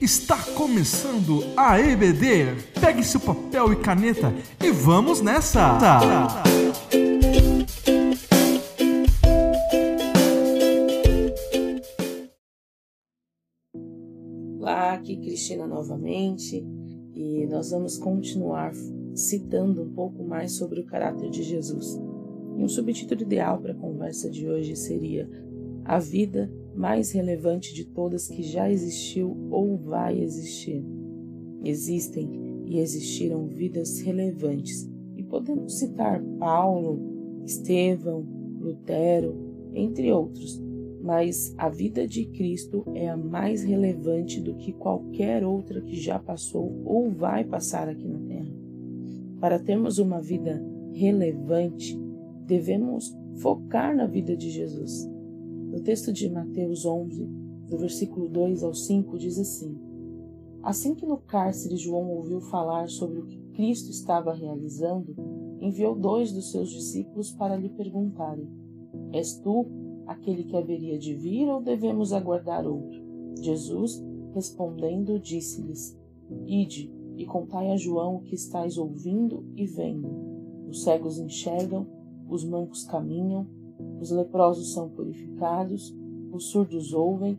Está começando a EBD. Pegue seu papel e caneta e vamos nessa! Olá, aqui Cristina novamente e nós vamos continuar citando um pouco mais sobre o caráter de Jesus. E um subtítulo ideal para a conversa de hoje seria A Vida mais relevante de todas que já existiu ou vai existir. Existem e existiram vidas relevantes, e podemos citar Paulo, Estevão, Lutero, entre outros, mas a vida de Cristo é a mais relevante do que qualquer outra que já passou ou vai passar aqui na Terra. Para termos uma vida relevante, devemos focar na vida de Jesus no texto de Mateus 11, do versículo 2 ao 5, diz assim: Assim que no cárcere João ouviu falar sobre o que Cristo estava realizando, enviou dois dos seus discípulos para lhe perguntarem: És tu aquele que haveria de vir ou devemos aguardar outro? Jesus, respondendo, disse-lhes: Ide e contai a João o que estáis ouvindo e vendo. Os cegos enxergam, os mancos caminham, os leprosos são purificados, os surdos ouvem,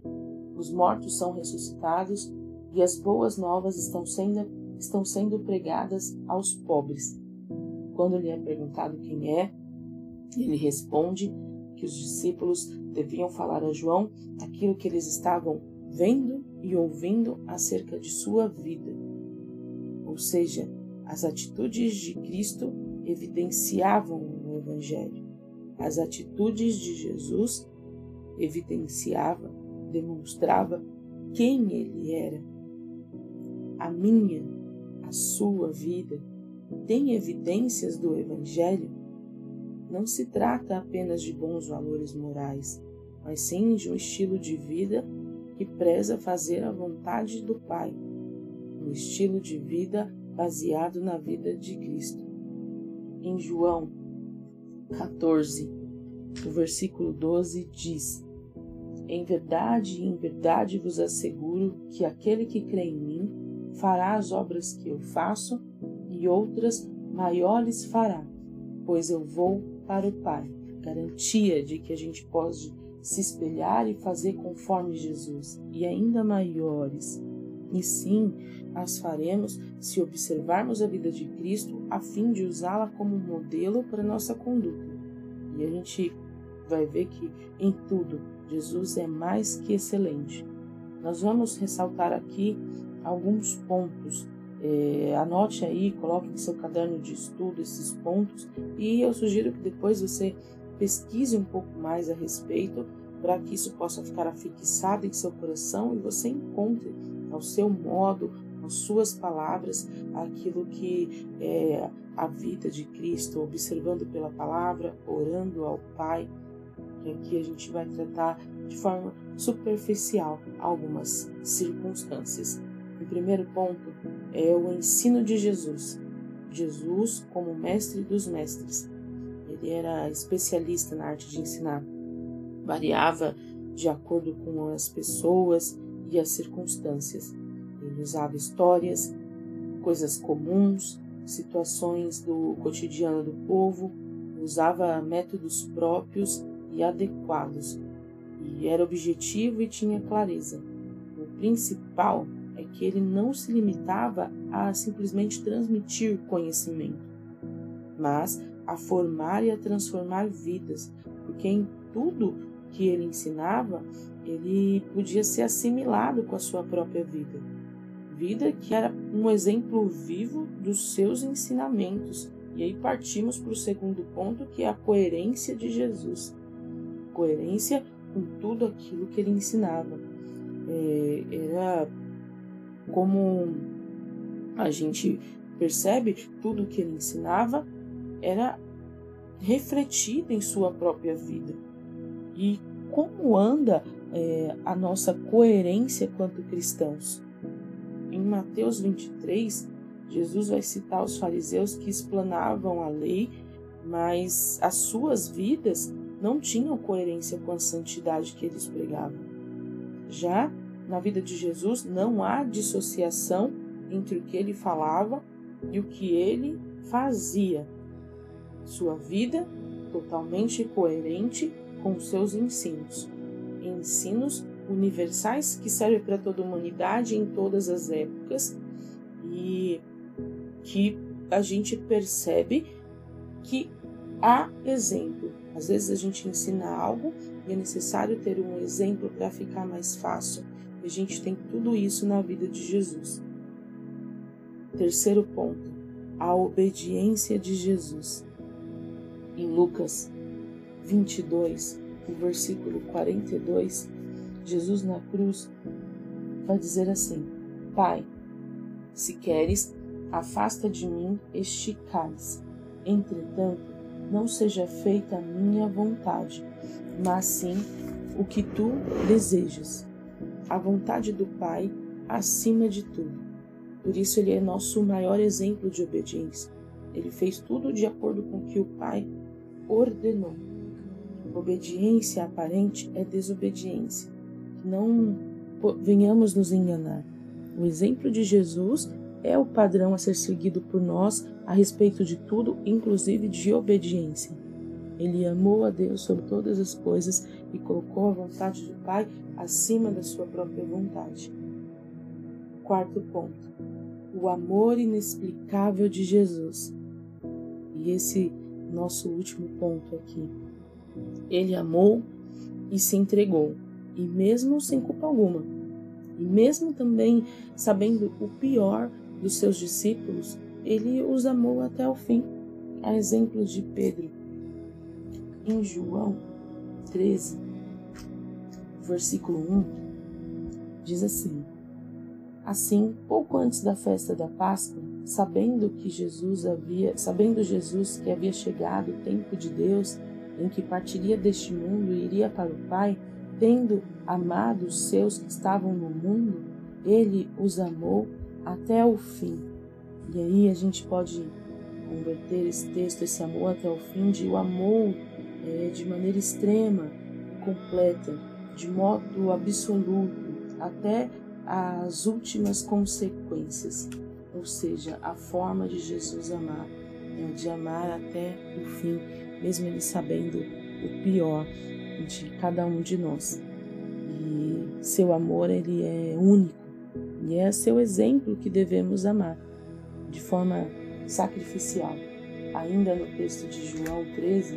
os mortos são ressuscitados e as boas novas estão sendo, estão sendo pregadas aos pobres. Quando lhe é perguntado quem é, ele responde que os discípulos deviam falar a João aquilo que eles estavam vendo e ouvindo acerca de sua vida. Ou seja, as atitudes de Cristo evidenciavam o Evangelho. As atitudes de Jesus evidenciava, demonstrava quem ele era. A minha, a sua vida tem evidências do evangelho. Não se trata apenas de bons valores morais, mas sim de um estilo de vida que preza fazer a vontade do Pai, um estilo de vida baseado na vida de Cristo. Em João 14, o versículo 12 diz: Em verdade, em verdade vos asseguro que aquele que crê em mim fará as obras que eu faço e outras maiores fará, pois eu vou para o Pai. Garantia de que a gente pode se espelhar e fazer conforme Jesus, e ainda maiores. E sim, as faremos se observarmos a vida de Cristo a fim de usá-la como modelo para nossa conduta. E a gente vai ver que em tudo Jesus é mais que excelente. Nós vamos ressaltar aqui alguns pontos. É, anote aí, coloque em seu caderno de estudo esses pontos e eu sugiro que depois você pesquise um pouco mais a respeito para que isso possa ficar afixado em seu coração e você encontre ao seu modo, as suas palavras, aquilo que é a vida de Cristo, observando pela palavra, orando ao Pai. E aqui a gente vai tratar de forma superficial algumas circunstâncias. O primeiro ponto é o ensino de Jesus. Jesus como mestre dos mestres. Ele era especialista na arte de ensinar. Variava de acordo com as pessoas e as circunstâncias. Ele usava histórias, coisas comuns, situações do cotidiano do povo, usava métodos próprios e adequados, e era objetivo e tinha clareza. O principal é que ele não se limitava a simplesmente transmitir conhecimento, mas a formar e a transformar vidas, porque em tudo que ele ensinava, ele podia ser assimilado com a sua própria vida vida que era um exemplo vivo dos seus ensinamentos. E aí partimos para o segundo ponto, que é a coerência de Jesus. Coerência com tudo aquilo que ele ensinava. É, era como a gente percebe, tudo que ele ensinava era refletido em sua própria vida. E como anda é, a nossa coerência quanto cristãos? Em Mateus 23, Jesus vai citar os fariseus que explanavam a lei, mas as suas vidas não tinham coerência com a santidade que eles pregavam. Já na vida de Jesus não há dissociação entre o que ele falava e o que ele fazia. Sua vida totalmente coerente com os seus ensinos. Ensinos universais que servem para toda a humanidade em todas as épocas e que a gente percebe que há exemplo. Às vezes a gente ensina algo e é necessário ter um exemplo para ficar mais fácil. E a gente tem tudo isso na vida de Jesus. Terceiro ponto, a obediência de Jesus. Em Lucas 22, o versículo 42, Jesus na cruz vai dizer assim: Pai, se queres, afasta de mim este cálice. Entretanto, não seja feita a minha vontade, mas sim o que tu desejas. A vontade do Pai acima de tudo. Por isso, ele é nosso maior exemplo de obediência. Ele fez tudo de acordo com o que o Pai ordenou. Obediência aparente é desobediência. Não venhamos nos enganar. O exemplo de Jesus é o padrão a ser seguido por nós a respeito de tudo, inclusive de obediência. Ele amou a Deus sobre todas as coisas e colocou a vontade do Pai acima da sua própria vontade. Quarto ponto: o amor inexplicável de Jesus. E esse nosso último ponto aqui. Ele amou e se entregou, e mesmo sem culpa alguma, e mesmo também sabendo o pior dos seus discípulos, ele os amou até o fim. A exemplo de Pedro. Em João 13, versículo 1, diz assim: Assim, pouco antes da festa da Páscoa, sabendo que Jesus havia, sabendo Jesus que havia chegado o tempo de Deus em que partiria deste mundo e iria para o Pai, tendo amado os seus que estavam no mundo, ele os amou até o fim. E aí a gente pode converter esse texto, esse amor até o fim, de o amor é, de maneira extrema, completa, de modo absoluto, até as últimas consequências, ou seja, a forma de Jesus amar, né, de amar até o fim, mesmo ele sabendo o pior de cada um de nós. E seu amor ele é único e é seu exemplo que devemos amar de forma sacrificial. Ainda no texto de João 13,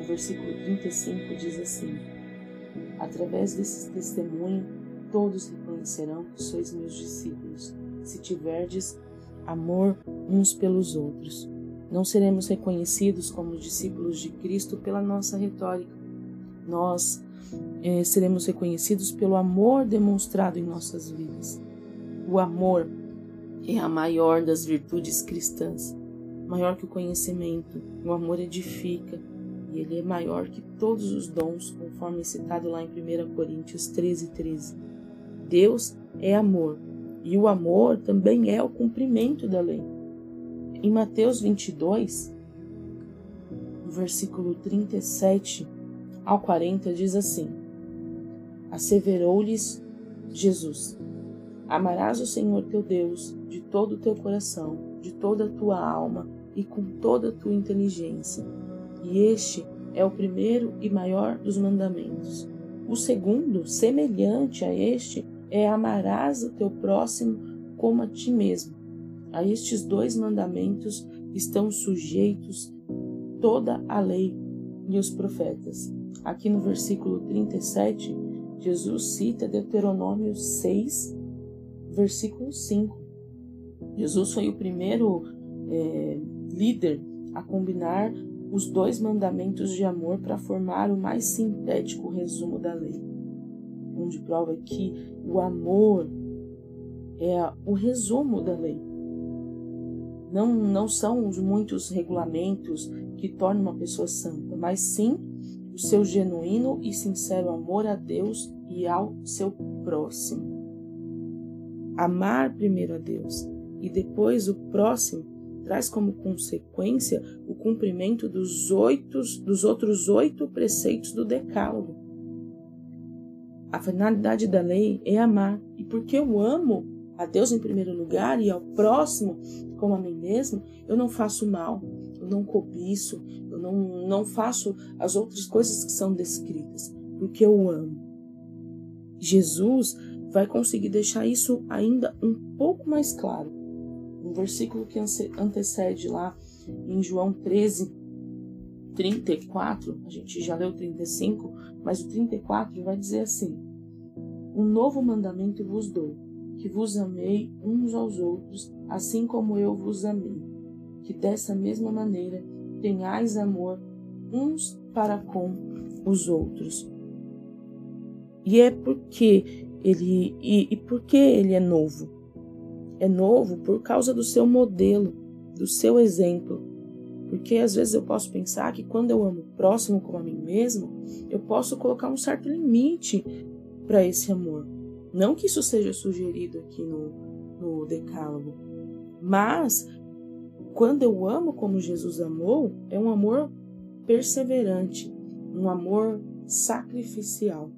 o versículo 35 diz assim: Através desse testemunho, todos reconhecerão que sois meus discípulos, se tiverdes amor uns pelos outros. Não seremos reconhecidos como discípulos de Cristo pela nossa retórica. Nós é, seremos reconhecidos pelo amor demonstrado em nossas vidas. O amor é a maior das virtudes cristãs, maior que o conhecimento. O amor edifica e ele é maior que todos os dons, conforme citado lá em 1 Coríntios 13, 13. Deus é amor e o amor também é o cumprimento da lei. Em Mateus 22, versículo 37 ao 40, diz assim: Asseverou-lhes Jesus: Amarás o Senhor teu Deus de todo o teu coração, de toda a tua alma e com toda a tua inteligência. E este é o primeiro e maior dos mandamentos. O segundo, semelhante a este, é amarás o teu próximo como a ti mesmo. A estes dois mandamentos estão sujeitos toda a lei e os profetas. Aqui no versículo 37, Jesus cita Deuteronômio 6, versículo 5. Jesus foi o primeiro é, líder a combinar os dois mandamentos de amor para formar o mais sintético resumo da lei, onde prova que o amor é o resumo da lei. Não, não são os muitos regulamentos que tornam uma pessoa santa, mas sim seu genuíno e sincero amor a Deus e ao seu próximo amar primeiro a Deus e depois o próximo traz como consequência o cumprimento dos, oito, dos outros oito preceitos do Decálogo. a finalidade da lei é amar. E porque eu amo a Deus em primeiro lugar e ao próximo como a mim mesmo, eu não faço mal, eu não cobiço, não, não faço as outras coisas que são descritas, porque eu amo. Jesus vai conseguir deixar isso ainda um pouco mais claro. No versículo que antecede lá em João 13, 34, a gente já leu 35, mas o 34 vai dizer assim: Um novo mandamento vos dou, que vos amei uns aos outros, assim como eu vos amei. Que dessa mesma maneira tenhais amor uns para com os outros. E é porque ele e, e porque ele é novo. É novo por causa do seu modelo, do seu exemplo. Porque às vezes eu posso pensar que quando eu amo o próximo como a mim mesmo, eu posso colocar um certo limite para esse amor. Não que isso seja sugerido aqui no, no Decálogo, mas quando eu amo como Jesus amou, é um amor perseverante, um amor sacrificial.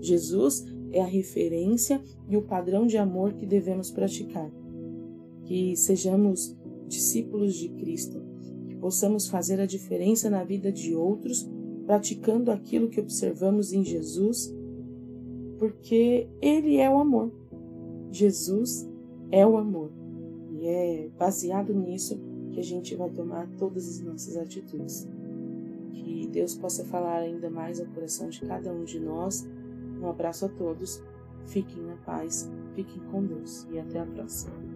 Jesus é a referência e o padrão de amor que devemos praticar. Que sejamos discípulos de Cristo, que possamos fazer a diferença na vida de outros, praticando aquilo que observamos em Jesus, porque Ele é o amor. Jesus é o amor. E é baseado nisso que a gente vai tomar todas as nossas atitudes. Que Deus possa falar ainda mais ao coração de cada um de nós um abraço a todos, fiquem na paz, fiquem com Deus e até a próxima.